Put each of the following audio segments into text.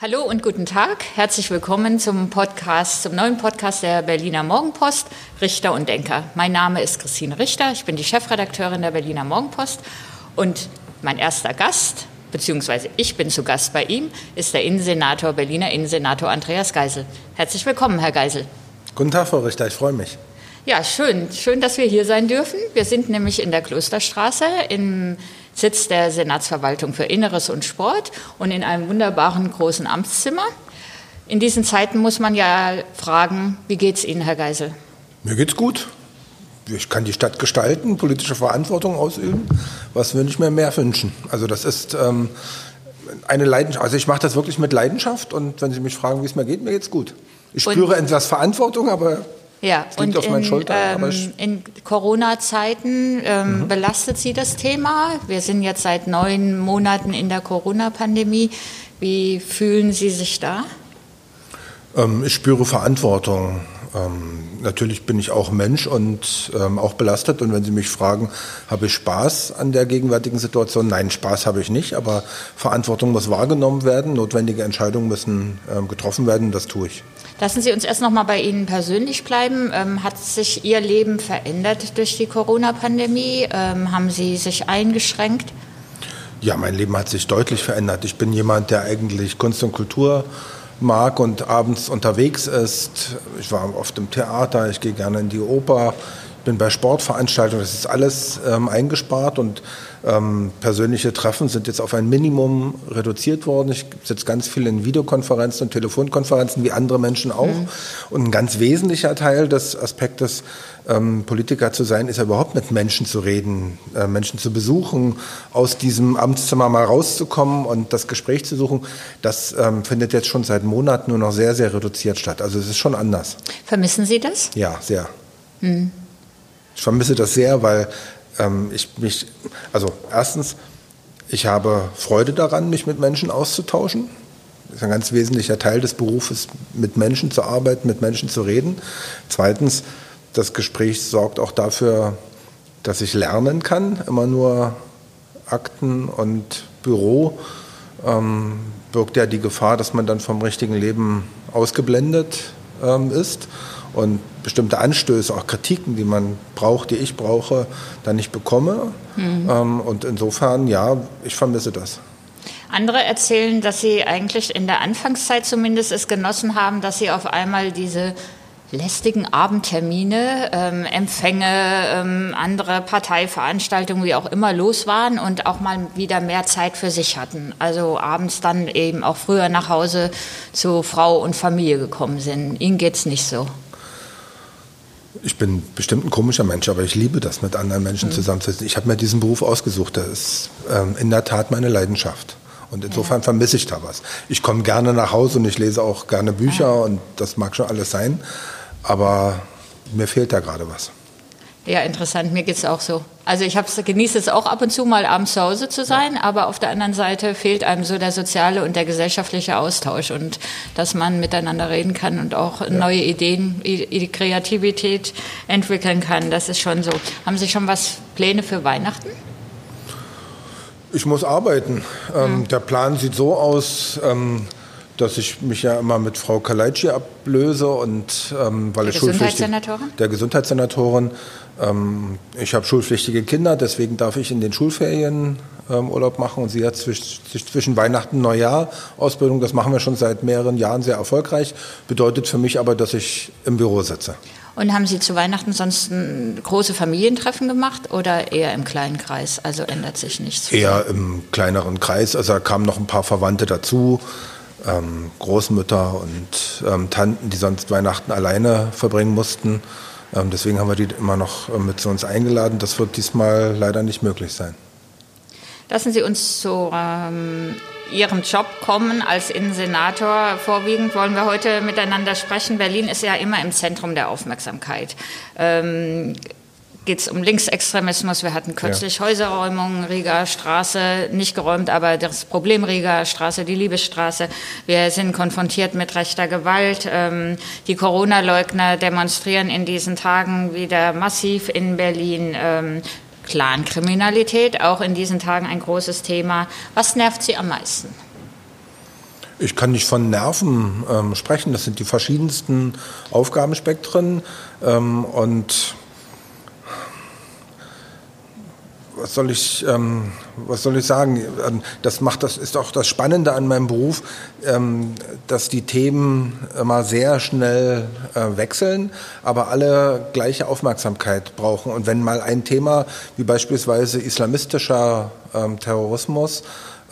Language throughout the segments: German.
Hallo und guten Tag. Herzlich willkommen zum Podcast, zum neuen Podcast der Berliner Morgenpost, Richter und Denker. Mein Name ist Christine Richter. Ich bin die Chefredakteurin der Berliner Morgenpost und mein erster Gast, beziehungsweise ich bin zu Gast bei ihm, ist der Innensenator, Berliner Innensenator Andreas Geisel. Herzlich willkommen, Herr Geisel. Guten Tag, Frau Richter. Ich freue mich. Ja, schön. Schön, dass wir hier sein dürfen. Wir sind nämlich in der Klosterstraße im Sitz der Senatsverwaltung für Inneres und Sport und in einem wunderbaren großen Amtszimmer. In diesen Zeiten muss man ja fragen, wie geht es Ihnen, Herr Geisel? Mir geht's gut. Ich kann die Stadt gestalten, politische Verantwortung ausüben. Was würde ich mir mehr wünschen? Also das ist ähm, eine Leidenschaft. Also ich mache das wirklich mit Leidenschaft und wenn Sie mich fragen, wie es mir geht, mir geht's gut. Ich und spüre etwas Verantwortung, aber ja, und in, Schulter, ähm, in Corona-Zeiten ähm, mhm. belastet Sie das Thema. Wir sind jetzt seit neun Monaten in der Corona-Pandemie. Wie fühlen Sie sich da? Ähm, ich spüre Verantwortung. Ähm, natürlich bin ich auch Mensch und ähm, auch belastet. Und wenn Sie mich fragen, habe ich Spaß an der gegenwärtigen Situation? Nein, Spaß habe ich nicht. Aber Verantwortung muss wahrgenommen werden. Notwendige Entscheidungen müssen ähm, getroffen werden. Das tue ich. Lassen Sie uns erst noch mal bei Ihnen persönlich bleiben. Ähm, hat sich Ihr Leben verändert durch die Corona-Pandemie? Ähm, haben Sie sich eingeschränkt? Ja, mein Leben hat sich deutlich verändert. Ich bin jemand, der eigentlich Kunst und Kultur mag und abends unterwegs ist. Ich war oft im Theater, ich gehe gerne in die Oper, bin bei Sportveranstaltungen. Das ist alles ähm, eingespart und ähm, persönliche Treffen sind jetzt auf ein Minimum reduziert worden. Ich sitze ganz viel in Videokonferenzen und Telefonkonferenzen, wie andere Menschen auch. Mhm. Und ein ganz wesentlicher Teil des Aspektes, ähm, Politiker zu sein, ist ja überhaupt mit Menschen zu reden, äh, Menschen zu besuchen, aus diesem Amtszimmer mal rauszukommen und das Gespräch zu suchen. Das ähm, findet jetzt schon seit Monaten nur noch sehr, sehr reduziert statt. Also es ist schon anders. Vermissen Sie das? Ja, sehr. Mhm. Ich vermisse das sehr, weil ähm, ich mich, also erstens, ich habe Freude daran, mich mit Menschen auszutauschen. Das ist ein ganz wesentlicher Teil des Berufes, mit Menschen zu arbeiten, mit Menschen zu reden. Zweitens, das Gespräch sorgt auch dafür, dass ich lernen kann. Immer nur Akten und Büro ähm, birgt ja die Gefahr, dass man dann vom richtigen Leben ausgeblendet ähm, ist und bestimmte Anstöße, auch Kritiken, die man braucht, die ich brauche, dann nicht bekomme. Mhm. Ähm, und insofern, ja, ich vermisse das. Andere erzählen, dass sie eigentlich in der Anfangszeit zumindest es genossen haben, dass sie auf einmal diese lästigen Abendtermine, ähm, Empfänge, ähm, andere Parteiveranstaltungen, wie auch immer los waren und auch mal wieder mehr Zeit für sich hatten. Also abends dann eben auch früher nach Hause zu Frau und Familie gekommen sind. Ihnen geht es nicht so. Ich bin bestimmt ein komischer Mensch, aber ich liebe das, mit anderen Menschen mhm. zusammenzusitzen. Ich habe mir diesen Beruf ausgesucht. Das ist ähm, in der Tat meine Leidenschaft. Und insofern ja. vermisse ich da was. Ich komme gerne nach Hause und ich lese auch gerne Bücher ja. und das mag schon alles sein. Aber mir fehlt da gerade was. Ja, interessant. Mir geht es auch so. Also ich genieße es auch ab und zu mal abends zu Hause zu sein, ja. aber auf der anderen Seite fehlt einem so der soziale und der gesellschaftliche Austausch und dass man miteinander reden kann und auch ja. neue Ideen, die Kreativität entwickeln kann. Das ist schon so. Haben Sie schon was Pläne für Weihnachten? Ich muss arbeiten. Ähm, hm. Der Plan sieht so aus. Ähm, dass ich mich ja immer mit Frau Kaleitschi ablöse und ähm, weil der ich Gesundheitssenatorin? Der Gesundheitssenatorin. Ähm, ich habe schulpflichtige Kinder, deswegen darf ich in den Schulferien ähm, Urlaub machen und sie hat zwischen, zwischen Weihnachten und Neujahr Ausbildung. Das machen wir schon seit mehreren Jahren sehr erfolgreich. Bedeutet für mich aber, dass ich im Büro sitze. Und haben Sie zu Weihnachten sonst große Familientreffen gemacht oder eher im kleinen Kreis? Also ändert sich nichts? Eher im kleineren Kreis. Also da kamen noch ein paar Verwandte dazu ähm, Großmütter und ähm, Tanten, die sonst Weihnachten alleine verbringen mussten. Ähm, deswegen haben wir die immer noch äh, mit zu uns eingeladen. Das wird diesmal leider nicht möglich sein. Lassen Sie uns zu ähm, Ihrem Job kommen als Innensenator. Vorwiegend wollen wir heute miteinander sprechen. Berlin ist ja immer im Zentrum der Aufmerksamkeit. Geht es um Linksextremismus. Wir hatten kürzlich ja. Häuserräumungen, Rieger Straße, nicht geräumt, aber das Problem Rieger Straße, die Liebesstraße. Wir sind konfrontiert mit rechter Gewalt. Ähm, die Corona-Leugner demonstrieren in diesen Tagen wieder massiv in Berlin. Ähm, Clankriminalität, auch in diesen Tagen ein großes Thema. Was nervt Sie am meisten? Ich kann nicht von Nerven ähm, sprechen. Das sind die verschiedensten Aufgabenspektren. Ähm, und was soll ich, ähm, was soll ich sagen? Ähm, das macht das ist auch das Spannende an meinem Beruf, ähm, dass die Themen immer sehr schnell äh, wechseln, aber alle gleiche Aufmerksamkeit brauchen. Und wenn mal ein Thema wie beispielsweise islamistischer ähm, Terrorismus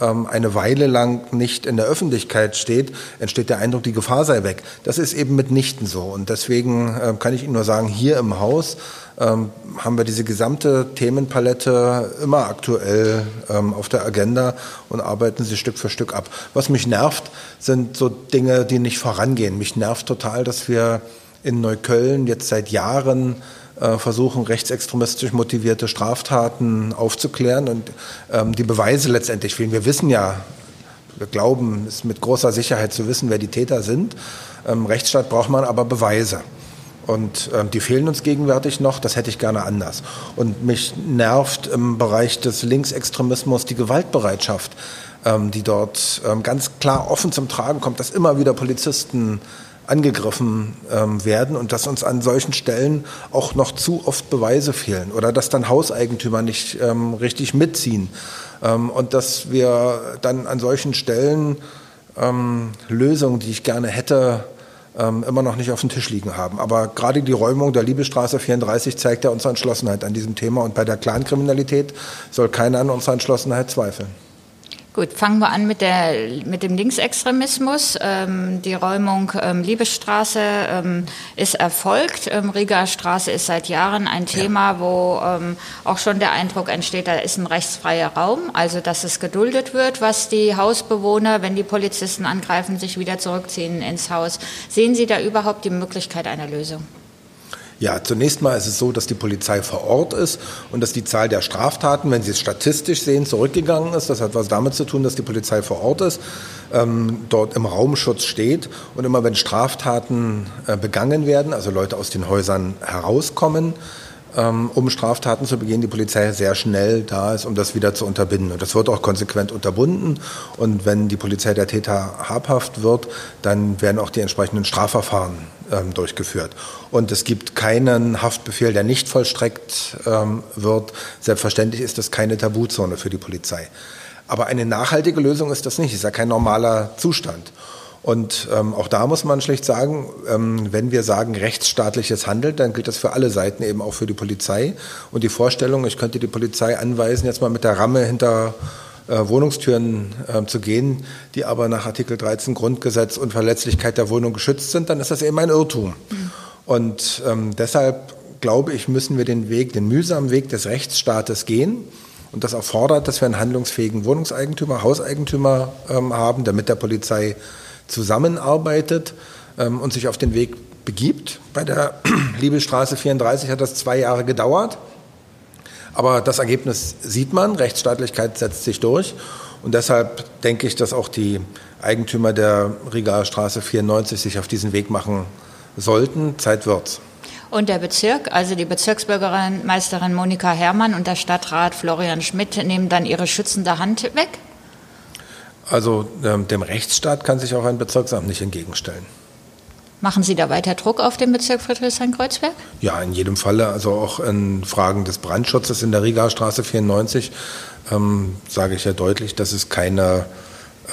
ähm, eine Weile lang nicht in der Öffentlichkeit steht, entsteht der Eindruck, die Gefahr sei weg. Das ist eben mitnichten so. Und deswegen äh, kann ich Ihnen nur sagen, hier im Haus ähm, haben wir diese gesamte Themenpalette immer aktuell ähm, auf der Agenda und arbeiten sie Stück für Stück ab. Was mich nervt, sind so Dinge, die nicht vorangehen. Mich nervt total, dass wir in Neukölln jetzt seit Jahren versuchen, rechtsextremistisch motivierte Straftaten aufzuklären und ähm, die Beweise letztendlich fehlen. Wir wissen ja, wir glauben, es mit großer Sicherheit zu wissen, wer die Täter sind. Im Rechtsstaat braucht man aber Beweise. Und ähm, die fehlen uns gegenwärtig noch, das hätte ich gerne anders. Und mich nervt im Bereich des Linksextremismus die Gewaltbereitschaft, ähm, die dort ähm, ganz klar offen zum Tragen kommt, dass immer wieder Polizisten angegriffen ähm, werden und dass uns an solchen Stellen auch noch zu oft Beweise fehlen oder dass dann Hauseigentümer nicht ähm, richtig mitziehen ähm, und dass wir dann an solchen Stellen ähm, Lösungen, die ich gerne hätte, ähm, immer noch nicht auf dem Tisch liegen haben. Aber gerade die Räumung der Liebesstraße 34 zeigt ja unsere Entschlossenheit an diesem Thema. Und bei der Clankriminalität soll keiner an unserer Entschlossenheit zweifeln. Gut, fangen wir an mit, der, mit dem Linksextremismus. Ähm, die Räumung ähm, Liebesstraße ähm, ist erfolgt. Ähm, Riga Straße ist seit Jahren ein Thema, ja. wo ähm, auch schon der Eindruck entsteht, da ist ein rechtsfreier Raum, also dass es geduldet wird, was die Hausbewohner, wenn die Polizisten angreifen, sich wieder zurückziehen ins Haus. Sehen Sie da überhaupt die Möglichkeit einer Lösung? Ja, zunächst mal ist es so, dass die Polizei vor Ort ist und dass die Zahl der Straftaten, wenn Sie es statistisch sehen, zurückgegangen ist. Das hat was damit zu tun, dass die Polizei vor Ort ist, ähm, dort im Raumschutz steht und immer wenn Straftaten äh, begangen werden, also Leute aus den Häusern herauskommen, ähm, um Straftaten zu begehen, die Polizei sehr schnell da ist, um das wieder zu unterbinden. Und das wird auch konsequent unterbunden. Und wenn die Polizei der Täter habhaft wird, dann werden auch die entsprechenden Strafverfahren ähm, durchgeführt. Und es gibt keinen Haftbefehl, der nicht vollstreckt ähm, wird. Selbstverständlich ist das keine Tabuzone für die Polizei. Aber eine nachhaltige Lösung ist das nicht. Es ist ja kein normaler Zustand. Und ähm, auch da muss man schlicht sagen, ähm, wenn wir sagen rechtsstaatliches Handeln, dann gilt das für alle Seiten, eben auch für die Polizei. Und die Vorstellung, ich könnte die Polizei anweisen, jetzt mal mit der Ramme hinter äh, Wohnungstüren äh, zu gehen, die aber nach Artikel 13 Grundgesetz und Verletzlichkeit der Wohnung geschützt sind, dann ist das eben ein Irrtum. Mhm. Und ähm, deshalb glaube ich, müssen wir den Weg, den mühsamen Weg des Rechtsstaates gehen. Und das erfordert, dass wir einen handlungsfähigen Wohnungseigentümer, Hauseigentümer ähm, haben, der mit der Polizei zusammenarbeitet ähm, und sich auf den Weg begibt. Bei der Liebelstraße 34 hat das zwei Jahre gedauert. Aber das Ergebnis sieht man, Rechtsstaatlichkeit setzt sich durch. Und deshalb denke ich, dass auch die Eigentümer der Rigaer Straße 94 sich auf diesen Weg machen sollten. Zeit wird's. Und der Bezirk, also die Bezirksbürgermeisterin Monika Herrmann und der Stadtrat Florian Schmidt nehmen dann ihre schützende Hand weg? Also ähm, dem Rechtsstaat kann sich auch ein Bezirksamt nicht entgegenstellen. Machen Sie da weiter Druck auf den Bezirk Friedrichshain-Kreuzberg? Ja, in jedem Falle. Also auch in Fragen des Brandschutzes in der Rigaer Straße 94 ähm, sage ich ja deutlich, dass es keine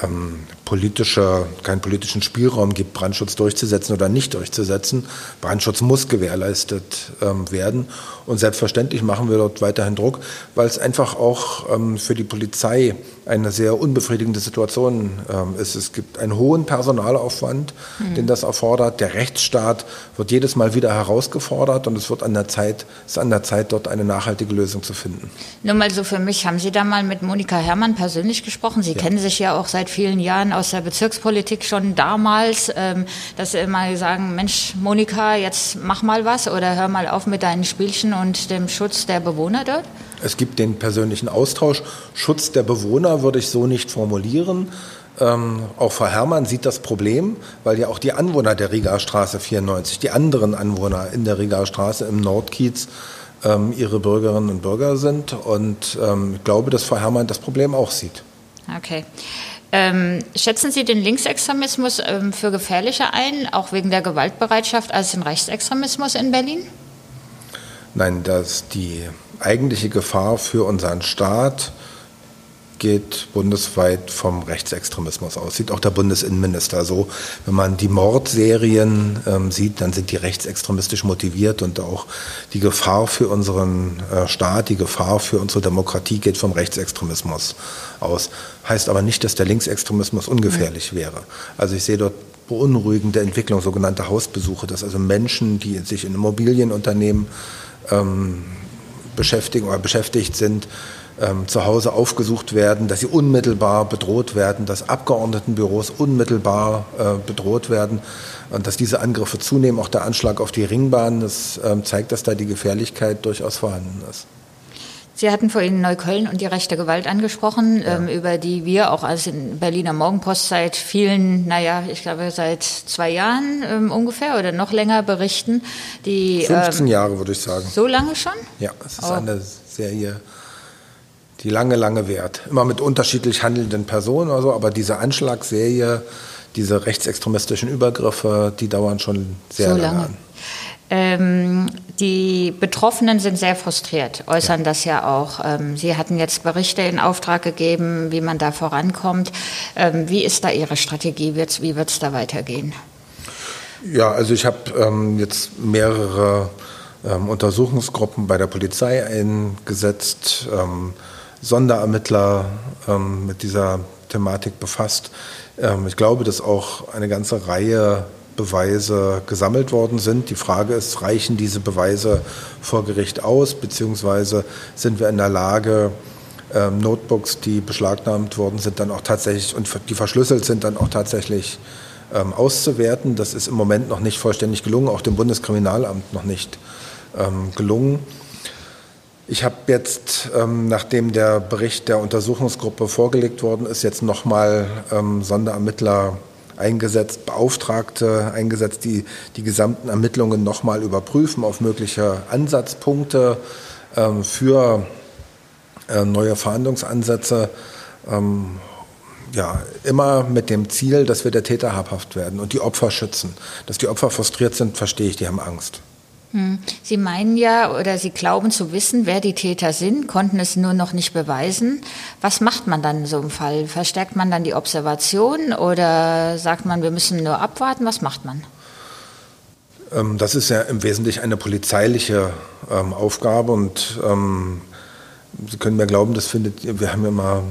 ähm, politischer, keinen politischen Spielraum gibt, Brandschutz durchzusetzen oder nicht durchzusetzen. Brandschutz muss gewährleistet ähm, werden. Und selbstverständlich machen wir dort weiterhin Druck, weil es einfach auch ähm, für die Polizei eine sehr unbefriedigende Situation ähm, ist. Es gibt einen hohen Personalaufwand, mhm. den das erfordert. Der Rechtsstaat wird jedes Mal wieder herausgefordert und es wird an der Zeit, ist an der Zeit, dort eine nachhaltige Lösung zu finden. Nur mal so für mich, haben Sie da mal mit Monika Herrmann persönlich gesprochen? Sie ja. kennen sich ja auch seit vielen Jahren aus der Bezirkspolitik schon damals, ähm, dass Sie immer sagen, Mensch, Monika, jetzt mach mal was oder hör mal auf mit deinen Spielchen und dem Schutz der Bewohner dort? Es gibt den persönlichen Austausch. Schutz der Bewohner würde ich so nicht formulieren. Ähm, auch Frau Herrmann sieht das Problem, weil ja auch die Anwohner der Rigaer Straße 94, die anderen Anwohner in der Rigaer Straße im Nordkiez, ähm, ihre Bürgerinnen und Bürger sind. Und ähm, ich glaube, dass Frau Herrmann das Problem auch sieht. Okay. Ähm, schätzen Sie den Linksextremismus ähm, für gefährlicher ein, auch wegen der Gewaltbereitschaft, als den Rechtsextremismus in Berlin? Nein, dass die eigentliche Gefahr für unseren Staat geht bundesweit vom Rechtsextremismus aus. Sieht auch der Bundesinnenminister so. Wenn man die Mordserien ähm, sieht, dann sind die rechtsextremistisch motiviert und auch die Gefahr für unseren äh, Staat, die Gefahr für unsere Demokratie geht vom Rechtsextremismus aus. Heißt aber nicht, dass der Linksextremismus ungefährlich wäre. Also ich sehe dort beunruhigende Entwicklung, sogenannte Hausbesuche, dass also Menschen, die sich in Immobilienunternehmen ähm, beschäftigen oder beschäftigt sind, ähm, zu Hause aufgesucht werden, dass sie unmittelbar bedroht werden, dass Abgeordnetenbüros unmittelbar äh, bedroht werden und dass diese Angriffe zunehmen. Auch der Anschlag auf die Ringbahn, das ähm, zeigt, dass da die Gefährlichkeit durchaus vorhanden ist. Sie hatten vorhin Neukölln und die rechte Gewalt angesprochen, ja. ähm, über die wir auch als in Berliner Morgenpost seit vielen, naja, ich glaube seit zwei Jahren ähm, ungefähr oder noch länger berichten. Die, 15 ähm, Jahre würde ich sagen. So lange schon? Ja, es ist oh. eine Serie die lange, lange währt. Immer mit unterschiedlich handelnden Personen oder so, aber diese Anschlagsserie, diese rechtsextremistischen Übergriffe, die dauern schon sehr so lange. lange an. Ähm, die Betroffenen sind sehr frustriert, äußern ja. das ja auch. Ähm, Sie hatten jetzt Berichte in Auftrag gegeben, wie man da vorankommt. Ähm, wie ist da Ihre Strategie? Wie wird es da weitergehen? Ja, also ich habe ähm, jetzt mehrere ähm, Untersuchungsgruppen bei der Polizei eingesetzt. Sonderermittler ähm, mit dieser Thematik befasst. Ähm, ich glaube, dass auch eine ganze Reihe Beweise gesammelt worden sind. Die Frage ist, reichen diese Beweise vor Gericht aus, beziehungsweise sind wir in der Lage, ähm, Notebooks, die beschlagnahmt worden sind, dann auch tatsächlich und die verschlüsselt sind, dann auch tatsächlich ähm, auszuwerten. Das ist im Moment noch nicht vollständig gelungen, auch dem Bundeskriminalamt noch nicht ähm, gelungen. Ich habe jetzt, ähm, nachdem der Bericht der Untersuchungsgruppe vorgelegt worden ist, jetzt nochmal ähm, Sonderermittler eingesetzt, Beauftragte eingesetzt, die die gesamten Ermittlungen nochmal überprüfen auf mögliche Ansatzpunkte ähm, für äh, neue Verhandlungsansätze. Ähm, ja, immer mit dem Ziel, dass wir der Täter habhaft werden und die Opfer schützen. Dass die Opfer frustriert sind, verstehe ich, die haben Angst. Hm. Sie meinen ja oder Sie glauben zu wissen, wer die Täter sind, konnten es nur noch nicht beweisen. Was macht man dann in so einem Fall? Verstärkt man dann die Observation oder sagt man, wir müssen nur abwarten? Was macht man? Ähm, das ist ja im Wesentlichen eine polizeiliche ähm, Aufgabe und ähm, Sie können mir glauben, das findet, wir haben immer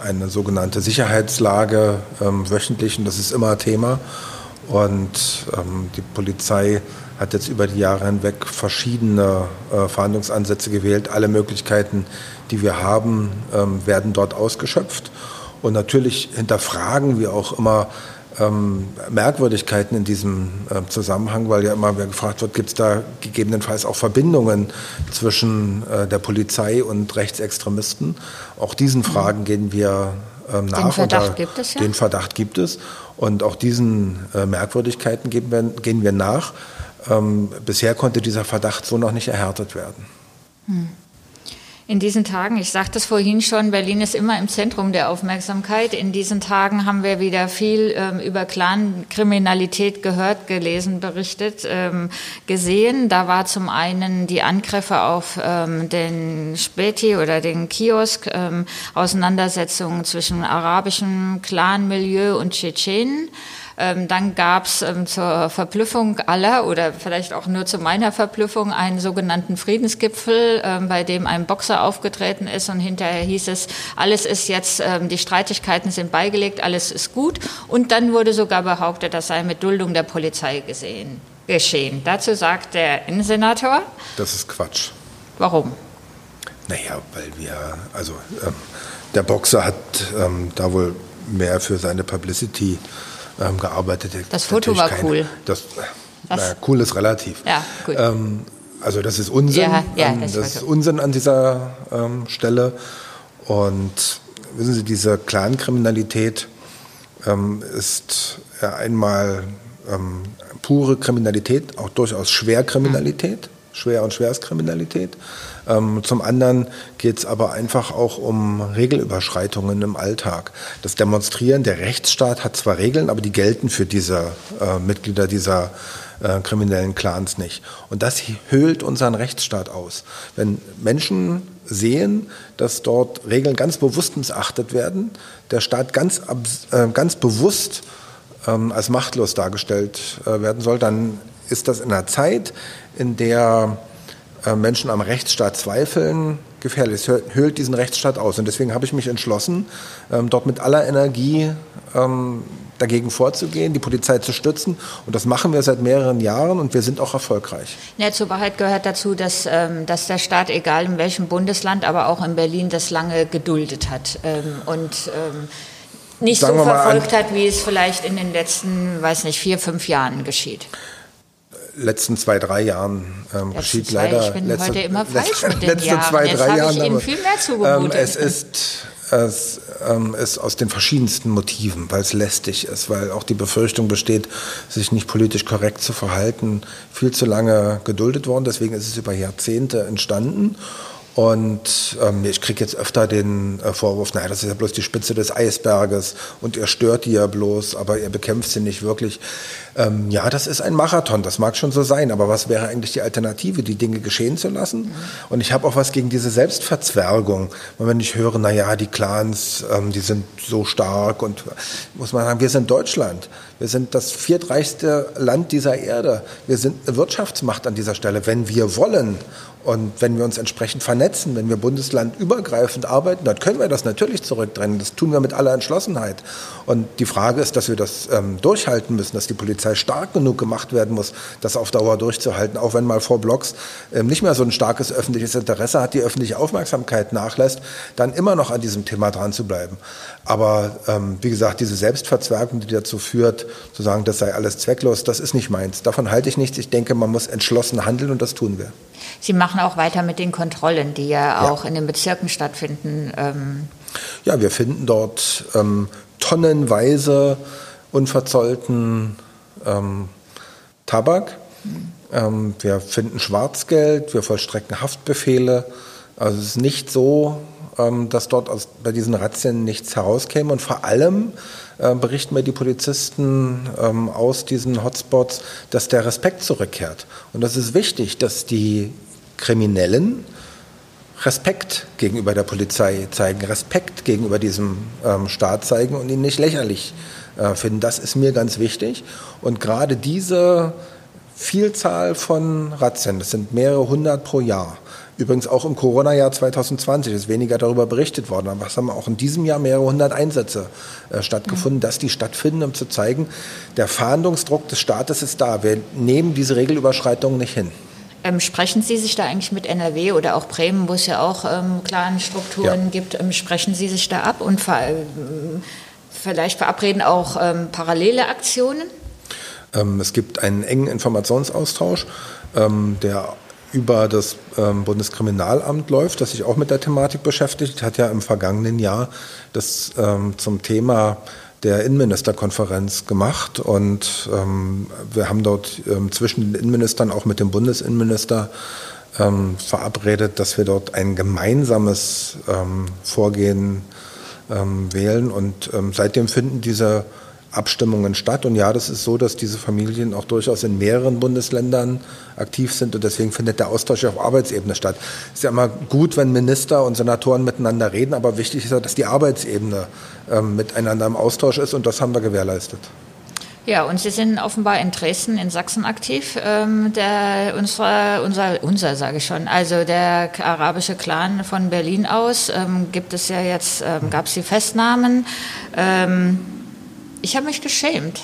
eine sogenannte Sicherheitslage wöchentlich und das ist immer Thema. Und die Polizei hat jetzt über die Jahre hinweg verschiedene äh, Verhandlungsansätze gewählt. Alle Möglichkeiten, die wir haben, ähm, werden dort ausgeschöpft. Und natürlich hinterfragen wir auch immer ähm, Merkwürdigkeiten in diesem äh, Zusammenhang, weil ja immer wieder gefragt wird, gibt es da gegebenenfalls auch Verbindungen zwischen äh, der Polizei und Rechtsextremisten? Auch diesen mhm. Fragen gehen wir ähm, nach. Den Verdacht gibt es ja. Den Verdacht gibt es. Und auch diesen äh, Merkwürdigkeiten wir, gehen wir nach. Ähm, bisher konnte dieser Verdacht so noch nicht erhärtet werden. Hm. In diesen Tagen, ich sagte es vorhin schon, Berlin ist immer im Zentrum der Aufmerksamkeit. In diesen Tagen haben wir wieder viel ähm, über Clankriminalität gehört, gelesen, berichtet, ähm, gesehen. Da war zum einen die Angriffe auf ähm, den Späti oder den Kiosk, ähm, Auseinandersetzungen zwischen arabischem Clanmilieu und Tschetschenen. Ähm, dann gab es ähm, zur Verblüffung aller oder vielleicht auch nur zu meiner Verblüffung einen sogenannten Friedensgipfel, ähm, bei dem ein Boxer aufgetreten ist und hinterher hieß es, alles ist jetzt, ähm, die Streitigkeiten sind beigelegt, alles ist gut. Und dann wurde sogar behauptet, das sei mit Duldung der Polizei gesehen, geschehen. Dazu sagt der Innensenator. Das ist Quatsch. Warum? Naja, weil wir, also ähm, der Boxer hat ähm, da wohl mehr für seine Publicity ähm, gearbeitet. Das Foto war keine, cool. Das, naja, cool ist relativ. Ja, gut. Ähm, also das ist Unsinn. Ja, ja, ähm, das, das ist Unsinn an dieser ähm, Stelle. Und wissen Sie, diese Clankriminalität ähm, ist ja einmal ähm, pure Kriminalität, auch durchaus Schwerkriminalität. Schwer- und Schwerstkriminalität. Ähm, zum anderen geht es aber einfach auch um Regelüberschreitungen im Alltag. Das Demonstrieren, der Rechtsstaat hat zwar Regeln, aber die gelten für diese äh, Mitglieder dieser äh, kriminellen Clans nicht. Und das höhlt unseren Rechtsstaat aus. Wenn Menschen sehen, dass dort Regeln ganz bewusst missachtet werden, der Staat ganz, äh, ganz bewusst ähm, als machtlos dargestellt äh, werden soll, dann ist das in einer Zeit, in der äh, Menschen am Rechtsstaat zweifeln, gefährlich. Es höhlt diesen Rechtsstaat aus. Und deswegen habe ich mich entschlossen, ähm, dort mit aller Energie ähm, dagegen vorzugehen, die Polizei zu stützen. Und das machen wir seit mehreren Jahren und wir sind auch erfolgreich. Ja, zur Wahrheit gehört dazu, dass, ähm, dass der Staat, egal in welchem Bundesland, aber auch in Berlin, das lange geduldet hat. und nicht Sagen so verfolgt hat, wie es vielleicht in den letzten, weiß nicht, vier, fünf Jahren geschieht letzten zwei, drei Jahren ähm, geschieht zwei, leider. Ich bin letzte, heute immer falsch letzte, mit den letzten Jahren. zwei, drei Jetzt Jahren. Ich Ihnen viel mehr zugemutet. Ähm, es ist es ähm, ist aus den verschiedensten Motiven, weil es lästig ist, weil auch die Befürchtung besteht, sich nicht politisch korrekt zu verhalten, viel zu lange geduldet worden. Deswegen ist es über Jahrzehnte entstanden. Und ähm, ich kriege jetzt öfter den äh, Vorwurf, naja, das ist ja bloß die Spitze des Eisberges und ihr stört die ja bloß, aber ihr bekämpft sie nicht wirklich. Ähm, ja, das ist ein Marathon, das mag schon so sein, aber was wäre eigentlich die Alternative, die Dinge geschehen zu lassen? Und ich habe auch was gegen diese Selbstverzwergung. wenn ich höre, naja, die Clans, ähm, die sind so stark und muss man sagen, wir sind Deutschland. Wir sind das viertreichste Land dieser Erde. Wir sind eine Wirtschaftsmacht an dieser Stelle, wenn wir wollen. Und wenn wir uns entsprechend vernetzen, wenn wir bundeslandübergreifend arbeiten, dann können wir das natürlich zurückdrängen. Das tun wir mit aller Entschlossenheit. Und die Frage ist, dass wir das ähm, durchhalten müssen, dass die Polizei stark genug gemacht werden muss, das auf Dauer durchzuhalten. Auch wenn mal vor Blocks ähm, nicht mehr so ein starkes öffentliches Interesse hat, die öffentliche Aufmerksamkeit nachlässt, dann immer noch an diesem Thema dran zu bleiben. Aber ähm, wie gesagt, diese Selbstverzwergung, die dazu führt, zu sagen, das sei alles zwecklos, das ist nicht meins. Davon halte ich nichts. Ich denke, man muss entschlossen handeln und das tun wir. Sie machen auch weiter mit den Kontrollen, die ja, ja. auch in den Bezirken stattfinden. Ähm ja, wir finden dort ähm, tonnenweise unverzollten ähm, Tabak. Mhm. wir finden Schwarzgeld, wir vollstrecken Haftbefehle. Also es ist nicht so, ähm, dass dort aus, bei diesen Razzien nichts herauskäme. Und vor allem äh, berichten mir die Polizisten ähm, aus diesen Hotspots, dass der Respekt zurückkehrt. Und das ist wichtig, dass die Kriminellen Respekt gegenüber der Polizei zeigen, Respekt gegenüber diesem ähm, Staat zeigen und ihn nicht lächerlich äh, finden. Das ist mir ganz wichtig. Und gerade diese Vielzahl von Razzien, das sind mehrere hundert pro Jahr, Übrigens auch im Corona-Jahr 2020 ist weniger darüber berichtet worden. Aber es haben auch in diesem Jahr mehrere hundert Einsätze äh, stattgefunden, mhm. dass die stattfinden, um zu zeigen, der Fahndungsdruck des Staates ist da. Wir nehmen diese Regelüberschreitungen nicht hin. Ähm, sprechen Sie sich da eigentlich mit NRW oder auch Bremen, wo es ja auch ähm, klaren Strukturen ja. gibt, ähm, sprechen Sie sich da ab und ver äh, vielleicht verabreden auch ähm, parallele Aktionen? Ähm, es gibt einen engen Informationsaustausch, ähm, der über das ähm, Bundeskriminalamt läuft, das sich auch mit der Thematik beschäftigt, hat ja im vergangenen Jahr das ähm, zum Thema der Innenministerkonferenz gemacht und ähm, wir haben dort ähm, zwischen den Innenministern auch mit dem Bundesinnenminister ähm, verabredet, dass wir dort ein gemeinsames ähm, Vorgehen wählen und seitdem finden diese Abstimmungen statt. Und ja, das ist so, dass diese Familien auch durchaus in mehreren Bundesländern aktiv sind und deswegen findet der Austausch auf Arbeitsebene statt. Es ist ja immer gut, wenn Minister und Senatoren miteinander reden, aber wichtig ist ja, dass die Arbeitsebene ähm, miteinander im Austausch ist und das haben wir gewährleistet. Ja, und Sie sind offenbar in Dresden, in Sachsen aktiv. Ähm, der, unsere, unser, unser sage ich schon, also der arabische Clan von Berlin aus ähm, gibt es ja jetzt, ähm, gab es die Festnahmen. Ähm, ich habe mich geschämt,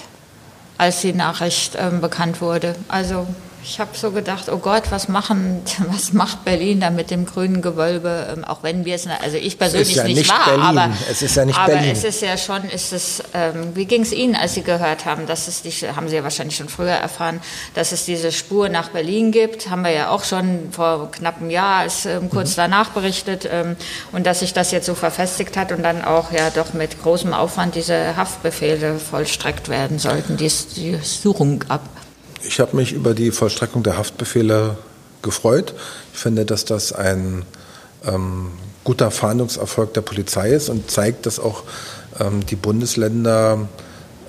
als die Nachricht ähm, bekannt wurde. Also ich habe so gedacht, oh Gott, was machen, was macht Berlin da mit dem grünen Gewölbe? Ähm, auch wenn wir es, also ich persönlich ja nicht, nicht war, Berlin. aber es ist ja nicht aber Berlin. es ist ja schon, ist es, ähm, wie ging es Ihnen, als Sie gehört haben, dass es die, haben Sie ja wahrscheinlich schon früher erfahren, dass es diese Spur nach Berlin gibt, haben wir ja auch schon vor knapp einem Jahr, als, ähm, kurz mhm. danach berichtet, ähm, und dass sich das jetzt so verfestigt hat und dann auch ja doch mit großem Aufwand diese Haftbefehle vollstreckt werden sollten, die, die Suchung ab. Ich habe mich über die Vollstreckung der Haftbefehle gefreut. Ich finde, dass das ein ähm, guter Fahndungserfolg der Polizei ist und zeigt, dass auch ähm, die Bundesländer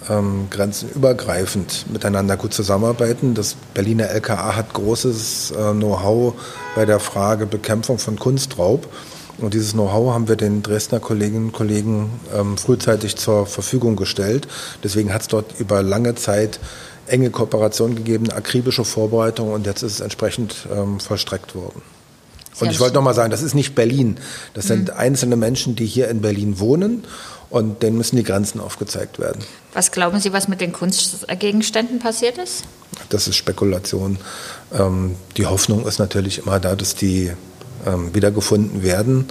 ähm, grenzenübergreifend miteinander gut zusammenarbeiten. Das Berliner LKA hat großes äh, Know-how bei der Frage Bekämpfung von Kunstraub. Und dieses Know-how haben wir den Dresdner Kolleginnen und Kollegen ähm, frühzeitig zur Verfügung gestellt. Deswegen hat es dort über lange Zeit enge Kooperation gegeben, akribische Vorbereitung und jetzt ist es entsprechend ähm, vollstreckt worden. Und ich wollte noch mal sagen, das ist nicht Berlin. Das sind mhm. einzelne Menschen, die hier in Berlin wohnen und denen müssen die Grenzen aufgezeigt werden. Was glauben Sie, was mit den Kunstgegenständen passiert ist? Das ist Spekulation. Ähm, die Hoffnung ist natürlich immer da, dass die ähm, wiedergefunden werden.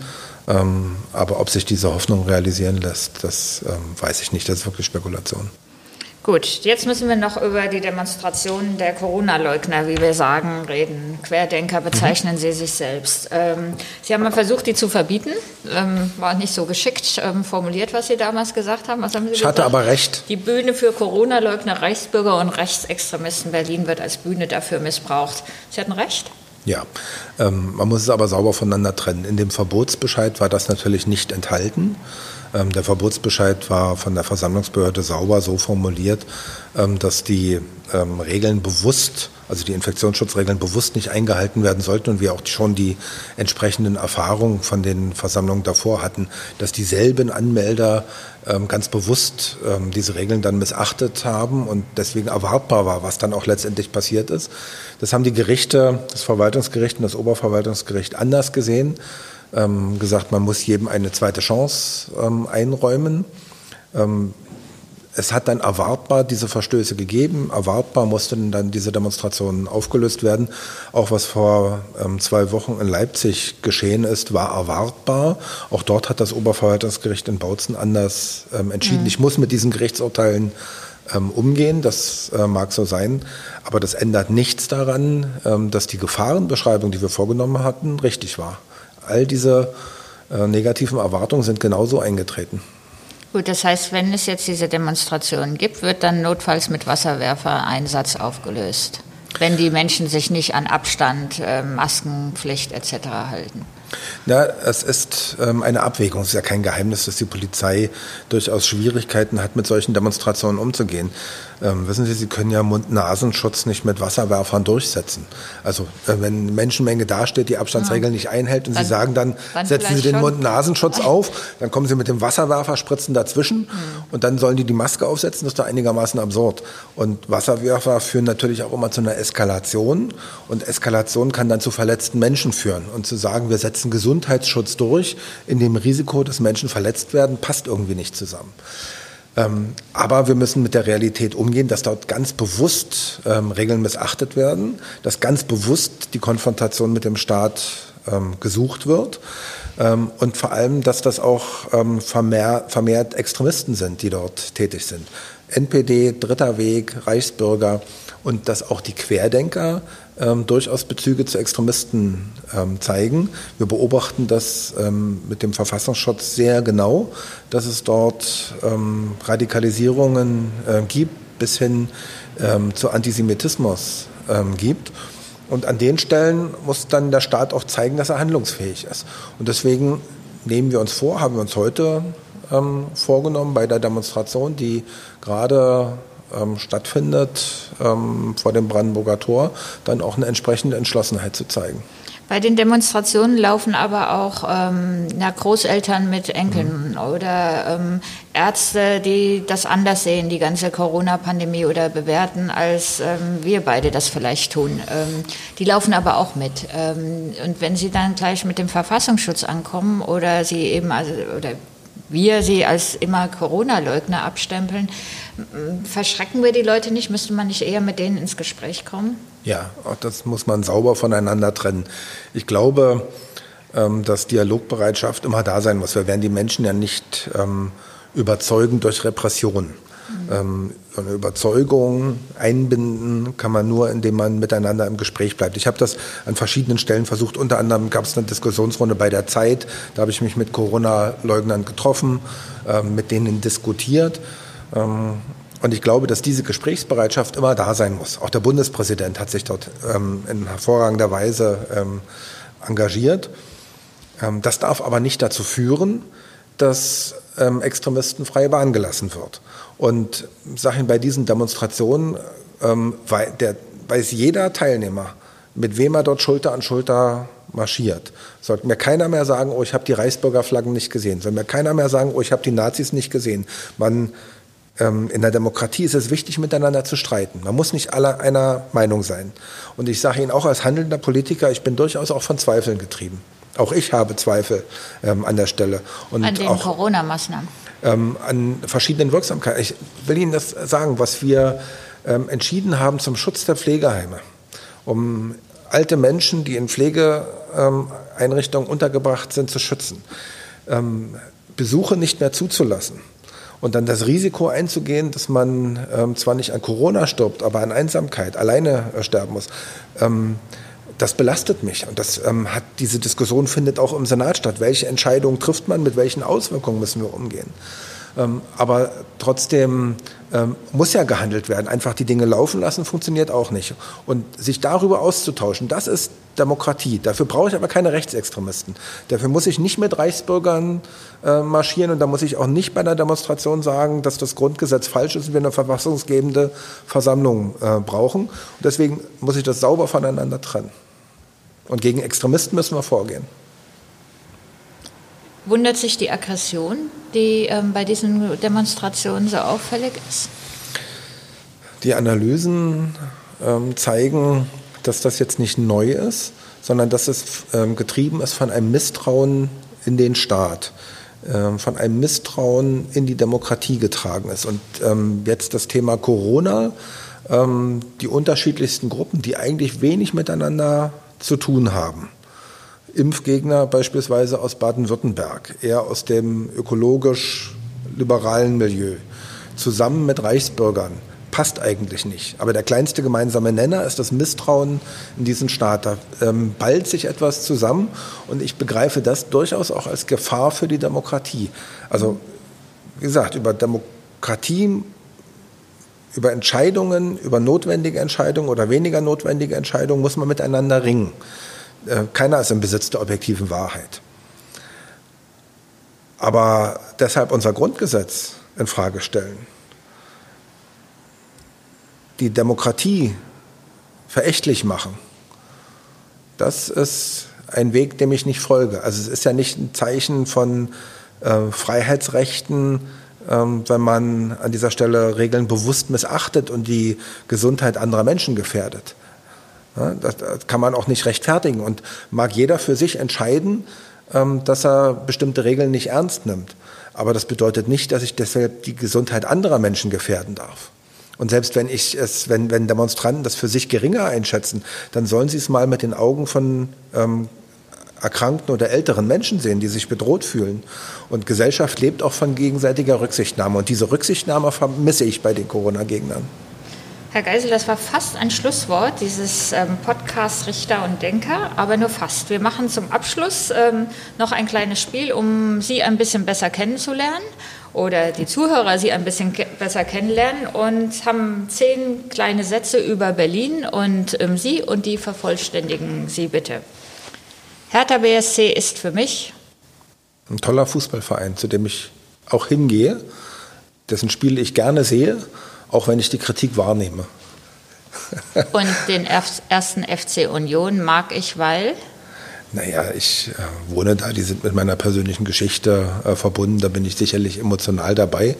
Ähm, aber ob sich diese Hoffnung realisieren lässt, das ähm, weiß ich nicht. Das ist wirklich Spekulation. Gut, jetzt müssen wir noch über die Demonstrationen der Corona-Leugner, wie wir sagen, reden. Querdenker bezeichnen mhm. Sie sich selbst. Ähm, Sie haben mal versucht, die zu verbieten. Ähm, war nicht so geschickt ähm, formuliert, was Sie damals gesagt haben. Was haben Sie ich gesagt? hatte aber recht. Die Bühne für Corona-Leugner, Reichsbürger und Rechtsextremisten Berlin wird als Bühne dafür missbraucht. Sie hatten recht. Ja, ähm, man muss es aber sauber voneinander trennen. In dem Verbotsbescheid war das natürlich nicht enthalten. Ähm, der Verbotsbescheid war von der Versammlungsbehörde sauber so formuliert, ähm, dass die ähm, Regeln bewusst, also die Infektionsschutzregeln bewusst nicht eingehalten werden sollten und wir auch schon die entsprechenden Erfahrungen von den Versammlungen davor hatten, dass dieselben Anmelder ganz bewusst diese Regeln dann missachtet haben und deswegen erwartbar war, was dann auch letztendlich passiert ist. Das haben die Gerichte, das Verwaltungsgericht und das Oberverwaltungsgericht anders gesehen ähm, gesagt, man muss jedem eine zweite Chance ähm, einräumen. Ähm, es hat dann erwartbar diese Verstöße gegeben. Erwartbar mussten dann diese Demonstrationen aufgelöst werden. Auch was vor ähm, zwei Wochen in Leipzig geschehen ist, war erwartbar. Auch dort hat das Oberverwaltungsgericht in Bautzen anders ähm, entschieden. Mhm. Ich muss mit diesen Gerichtsurteilen ähm, umgehen. Das äh, mag so sein. Aber das ändert nichts daran, ähm, dass die Gefahrenbeschreibung, die wir vorgenommen hatten, richtig war all diese äh, negativen Erwartungen sind genauso eingetreten. Gut, das heißt, wenn es jetzt diese Demonstrationen gibt, wird dann notfalls mit Wasserwerfereinsatz aufgelöst, wenn die Menschen sich nicht an Abstand, äh, Maskenpflicht etc. halten. Ja, es ist ähm, eine Abwägung. Es ist ja kein Geheimnis, dass die Polizei durchaus Schwierigkeiten hat, mit solchen Demonstrationen umzugehen. Ähm, wissen Sie, Sie können ja Mund-Nasenschutz nicht mit Wasserwerfern durchsetzen. Also äh, wenn eine Menschenmenge dasteht, die Abstandsregeln ja. nicht einhält und dann, Sie sagen dann, setzen Sie den Mund-Nasenschutz auf, dann kommen Sie mit dem Wasserwerfer, spritzen dazwischen mhm. und dann sollen die die Maske aufsetzen. Das ist doch einigermaßen absurd. Und Wasserwerfer führen natürlich auch immer zu einer Eskalation und Eskalation kann dann zu verletzten Menschen führen. Und zu sagen, wir setzen Gesundheitsschutz durch, in dem Risiko, dass Menschen verletzt werden, passt irgendwie nicht zusammen. Ähm, aber wir müssen mit der Realität umgehen, dass dort ganz bewusst ähm, Regeln missachtet werden, dass ganz bewusst die Konfrontation mit dem Staat ähm, gesucht wird ähm, und vor allem, dass das auch ähm, vermehrt, vermehrt Extremisten sind, die dort tätig sind. NPD, Dritter Weg, Reichsbürger und dass auch die Querdenker ähm, durchaus Bezüge zu Extremisten ähm, zeigen. Wir beobachten das ähm, mit dem Verfassungsschutz sehr genau, dass es dort ähm, Radikalisierungen äh, gibt, bis hin ähm, zu Antisemitismus ähm, gibt. Und an den Stellen muss dann der Staat auch zeigen, dass er handlungsfähig ist. Und deswegen nehmen wir uns vor, haben wir uns heute vorgenommen bei der Demonstration, die gerade ähm, stattfindet ähm, vor dem Brandenburger Tor, dann auch eine entsprechende Entschlossenheit zu zeigen. Bei den Demonstrationen laufen aber auch ähm, na, Großeltern mit Enkeln mhm. oder ähm, Ärzte, die das anders sehen, die ganze Corona-Pandemie oder bewerten, als ähm, wir beide das vielleicht tun. Ähm, die laufen aber auch mit. Ähm, und wenn sie dann gleich mit dem Verfassungsschutz ankommen oder sie eben also, oder wir sie als immer Corona-Leugner abstempeln, verschrecken wir die Leute nicht? Müsste man nicht eher mit denen ins Gespräch kommen? Ja, auch das muss man sauber voneinander trennen. Ich glaube, ähm, dass Dialogbereitschaft immer da sein muss. Wir werden die Menschen ja nicht ähm, überzeugen durch Repression. Ähm, so eine Überzeugung einbinden kann man nur, indem man miteinander im Gespräch bleibt. Ich habe das an verschiedenen Stellen versucht. Unter anderem gab es eine Diskussionsrunde bei der Zeit. Da habe ich mich mit Corona-Leugnern getroffen, ähm, mit denen diskutiert. Ähm, und ich glaube, dass diese Gesprächsbereitschaft immer da sein muss. Auch der Bundespräsident hat sich dort ähm, in hervorragender Weise ähm, engagiert. Ähm, das darf aber nicht dazu führen, dass ähm, Extremisten freie Bahn gelassen wird. Und sage Ihnen, bei diesen Demonstrationen ähm, der, weiß jeder Teilnehmer, mit wem er dort Schulter an Schulter marschiert. Sollte mir keiner mehr sagen, oh, ich habe die Reichsbürger Flaggen nicht gesehen. Soll mir keiner mehr sagen, oh, ich habe die Nazis nicht gesehen. Man ähm, in der Demokratie ist es wichtig, miteinander zu streiten. Man muss nicht alle einer Meinung sein. Und ich sage Ihnen auch als handelnder Politiker, ich bin durchaus auch von Zweifeln getrieben. Auch ich habe Zweifel ähm, an der Stelle. Und an den Corona-Maßnahmen. Ähm, an verschiedenen Wirksamkeiten. Ich will Ihnen das sagen, was wir ähm, entschieden haben zum Schutz der Pflegeheime, um alte Menschen, die in Pflegeeinrichtungen untergebracht sind, zu schützen. Ähm, Besuche nicht mehr zuzulassen und dann das Risiko einzugehen, dass man ähm, zwar nicht an Corona stirbt, aber an Einsamkeit alleine äh, sterben muss. Ähm, das belastet mich und das ähm, hat diese Diskussion findet auch im Senat statt. Welche Entscheidungen trifft man? Mit welchen Auswirkungen müssen wir umgehen? Ähm, aber trotzdem ähm, muss ja gehandelt werden. Einfach die Dinge laufen lassen funktioniert auch nicht. Und sich darüber auszutauschen, das ist Demokratie. Dafür brauche ich aber keine Rechtsextremisten. Dafür muss ich nicht mit Reichsbürgern äh, marschieren und da muss ich auch nicht bei einer Demonstration sagen, dass das Grundgesetz falsch ist und wir eine verfassungsgebende Versammlung äh, brauchen. Und deswegen muss ich das sauber voneinander trennen. Und gegen Extremisten müssen wir vorgehen. Wundert sich die Aggression, die ähm, bei diesen Demonstrationen so auffällig ist? Die Analysen ähm, zeigen, dass das jetzt nicht neu ist, sondern dass es ähm, getrieben ist von einem Misstrauen in den Staat, ähm, von einem Misstrauen in die Demokratie getragen ist. Und ähm, jetzt das Thema Corona, ähm, die unterschiedlichsten Gruppen, die eigentlich wenig miteinander zu tun haben Impfgegner beispielsweise aus Baden-Württemberg, eher aus dem ökologisch liberalen Milieu, zusammen mit Reichsbürgern, passt eigentlich nicht. Aber der kleinste gemeinsame Nenner ist das Misstrauen in diesen Staat. Da ähm, ballt sich etwas zusammen und ich begreife das durchaus auch als Gefahr für die Demokratie. Also, wie gesagt, über Demokratie über Entscheidungen, über notwendige Entscheidungen oder weniger notwendige Entscheidungen muss man miteinander ringen. Äh, keiner ist im Besitz der objektiven Wahrheit. Aber deshalb unser Grundgesetz in Frage stellen, die Demokratie verächtlich machen, das ist ein Weg, dem ich nicht folge. Also es ist ja nicht ein Zeichen von äh, Freiheitsrechten, wenn man an dieser Stelle Regeln bewusst missachtet und die Gesundheit anderer Menschen gefährdet. Das, kann man auch nicht rechtfertigen und mag jeder für sich entscheiden, ähm, dass er bestimmte Regeln nicht ernst nimmt. Aber das bedeutet nicht, dass ich deshalb die Gesundheit anderer Menschen gefährden darf. Und selbst wenn ich es, wenn, wenn Demonstranten das für sich geringer einschätzen, dann sollen sie es mal mit den Augen von ähm, erkrankten oder älteren Menschen sehen, die sich bedroht fühlen. Und Gesellschaft lebt auch von gegenseitiger Rücksichtnahme. Und diese Rücksichtnahme vermisse ich bei den Corona-Gegnern. Herr Geisel, das war fast ein Schlusswort dieses ähm, Podcast Richter und Denker, aber nur fast. Wir machen zum Abschluss ähm, noch ein kleines Spiel, um Sie ein bisschen besser kennenzulernen oder die Zuhörer Sie ein bisschen besser kennenlernen und haben zehn kleine Sätze über Berlin und ähm, Sie und die vervollständigen Sie bitte. Hertha BSC ist für mich ein toller Fußballverein, zu dem ich auch hingehe, dessen Spiele ich gerne sehe auch wenn ich die Kritik wahrnehme. Und den ersten FC Union mag ich, weil? Naja, ich äh, wohne da, die sind mit meiner persönlichen Geschichte äh, verbunden, da bin ich sicherlich emotional dabei,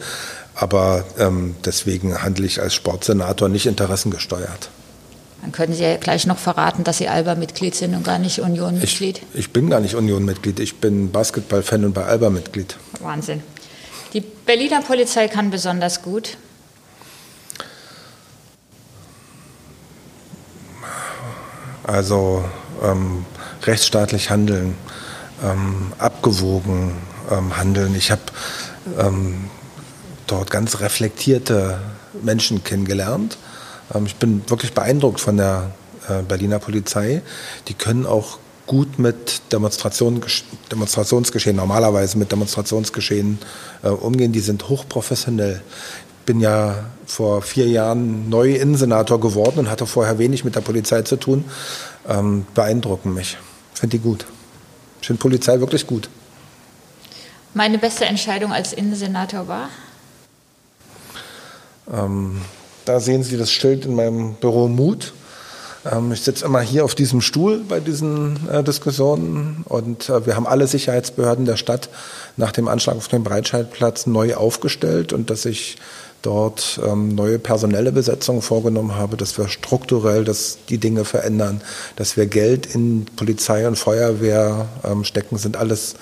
aber ähm, deswegen handle ich als Sportsenator nicht interessengesteuert. Dann können Sie ja gleich noch verraten, dass Sie Alba-Mitglied sind und gar nicht Union-Mitglied. Ich, ich, bin gar nicht Union-Mitglied, ich bin Basketball-Fan und bei Alba Mitglied. Wahnsinn. Die Berliner Polizei kann besonders gut. Also ähm, rechtsstaatlich handeln, ähm, abgewogen ähm, handeln. Ich habe ähm, dort ganz reflektierte Menschen kennengelernt. Ähm, ich bin wirklich beeindruckt von der äh, Berliner Polizei. Die können auch gut mit Demonstration, Demonstrationsgeschehen, normalerweise mit Demonstrationsgeschehen äh, umgehen. Die sind hochprofessionell bin ja vor vier Jahren neu Innensenator geworden und hatte vorher wenig mit der Polizei zu tun, ähm, beeindrucken mich. Finde die gut. Ich finde Polizei wirklich gut. Meine beste Entscheidung als Innensenator war? Ähm, da sehen Sie das Schild in meinem Büro Mut. Ähm, ich sitze immer hier auf diesem Stuhl bei diesen äh, Diskussionen und äh, wir haben alle Sicherheitsbehörden der Stadt nach dem Anschlag auf den Breitscheidplatz neu aufgestellt und dass ich dort ähm, neue personelle Besetzungen vorgenommen habe, dass wir strukturell dass die Dinge verändern, dass wir Geld in Polizei und Feuerwehr ähm, stecken, sind alles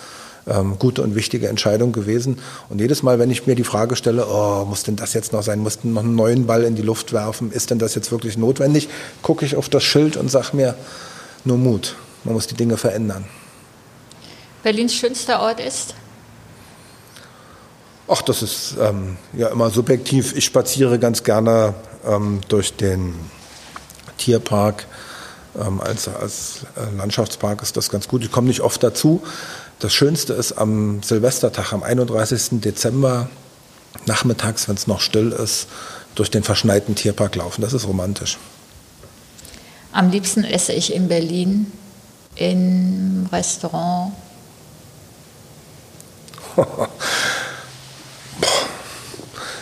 ähm, gute und wichtige Entscheidung gewesen. Und jedes Mal, wenn ich mir die Frage stelle, oh, muss denn das jetzt noch sein, muss denn noch einen neuen Ball in die Luft werfen, ist denn das jetzt wirklich notwendig, gucke ich auf das Schild und sage mir, nur Mut, man muss die Dinge verändern. Berlins schönster Ort ist? Ach, das ist ähm, ja immer subjektiv. Ich spaziere ganz gerne ähm, durch den Tierpark. Ähm, als, als äh, Landschaftspark ist das ganz gut. Ich komme nicht oft dazu. Das Schönste ist am Silvestertag, am 31. Dezember, nachmittags, wenn es noch still ist, durch den verschneiten Tierpark laufen. Das ist romantisch. Am liebsten esse ich in Berlin im Restaurant.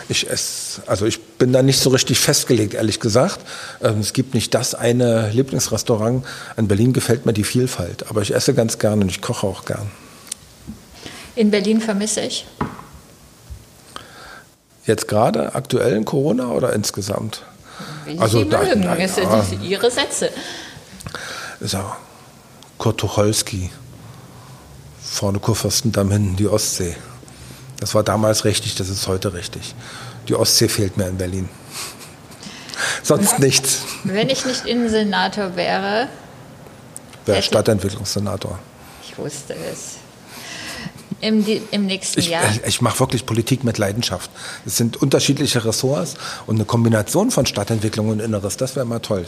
Ich esse, also ich bin da nicht so richtig festgelegt, ehrlich gesagt. Ähm, es gibt nicht das eine Lieblingsrestaurant. In Berlin gefällt mir die Vielfalt, aber ich esse ganz gern und ich koche auch gern. In Berlin vermisse ich? Jetzt gerade aktuell in Corona oder insgesamt? Wie also Sie da, mögen. Na, ja. Das sind Ihre Sätze. So, Kurt Tucholsky, vorne Kurfürstendamm hinten die Ostsee. Das war damals richtig, das ist heute richtig. Die Ostsee fehlt mir in Berlin. Sonst nichts. Wenn ich nicht Innensenator wäre. Wäre Stadtentwicklungssenator. Ich wusste es. Im, im nächsten ich, Jahr? Ich, mache wirklich Politik mit Leidenschaft. Es sind unterschiedliche Ressorts und eine Kombination von Stadtentwicklung und Inneres, das wäre mal toll.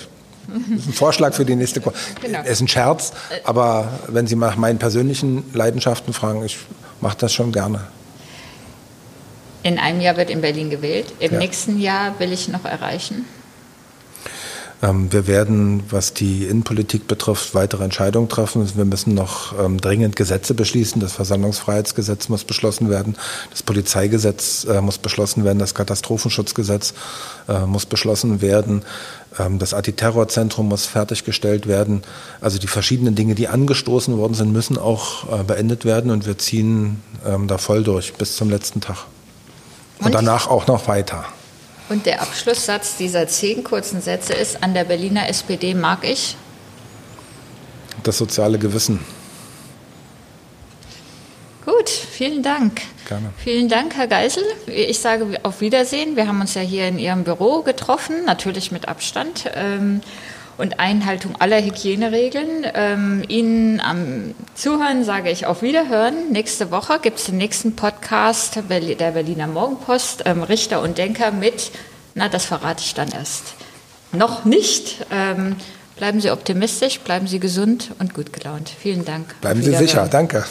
Das ist ein Vorschlag für die nächste. Ko genau. Es ist ein Scherz, aber wenn Sie nach meinen persönlichen Leidenschaften fragen, ich mache das schon gerne. In einem Jahr wird in Berlin gewählt. Im ja. nächsten Jahr will ich noch erreichen. Ähm, wir werden, was die Innenpolitik betrifft, weitere Entscheidungen treffen. Wir müssen noch ähm, dringend Gesetze beschließen. Das Versammlungsfreiheitsgesetz muss beschlossen werden. Das Polizeigesetz äh, muss beschlossen werden. Das Katastrophenschutzgesetz äh, muss beschlossen werden. Ähm, das Antiterrorzentrum muss fertiggestellt werden. Also die verschiedenen Dinge, die angestoßen worden sind, müssen auch äh, beendet werden. Und wir ziehen da voll durch bis zum letzten Tag. Und, Und danach auch noch weiter. Und der Abschlusssatz dieser zehn kurzen Sätze ist, an der Berliner SPD mag ich? Das soziale Gewissen. Gut, vielen Dank. Gerne. Vielen Dank, Herr Geisel. Ich sage auf Wiedersehen. Wir haben uns ja hier in Ihrem Büro getroffen, natürlich mit Abstand. Und Einhaltung aller Hygieneregeln. Ähm, Ihnen am Zuhören sage ich auf Wiederhören. Nächste Woche gibt es den nächsten Podcast der Berliner Morgenpost, ähm, Richter und Denker mit, na, das verrate ich dann erst. Noch nicht. Ähm, bleiben Sie optimistisch, bleiben Sie gesund und gut gelaunt. Vielen Dank. Bleiben Sie sicher. Danke.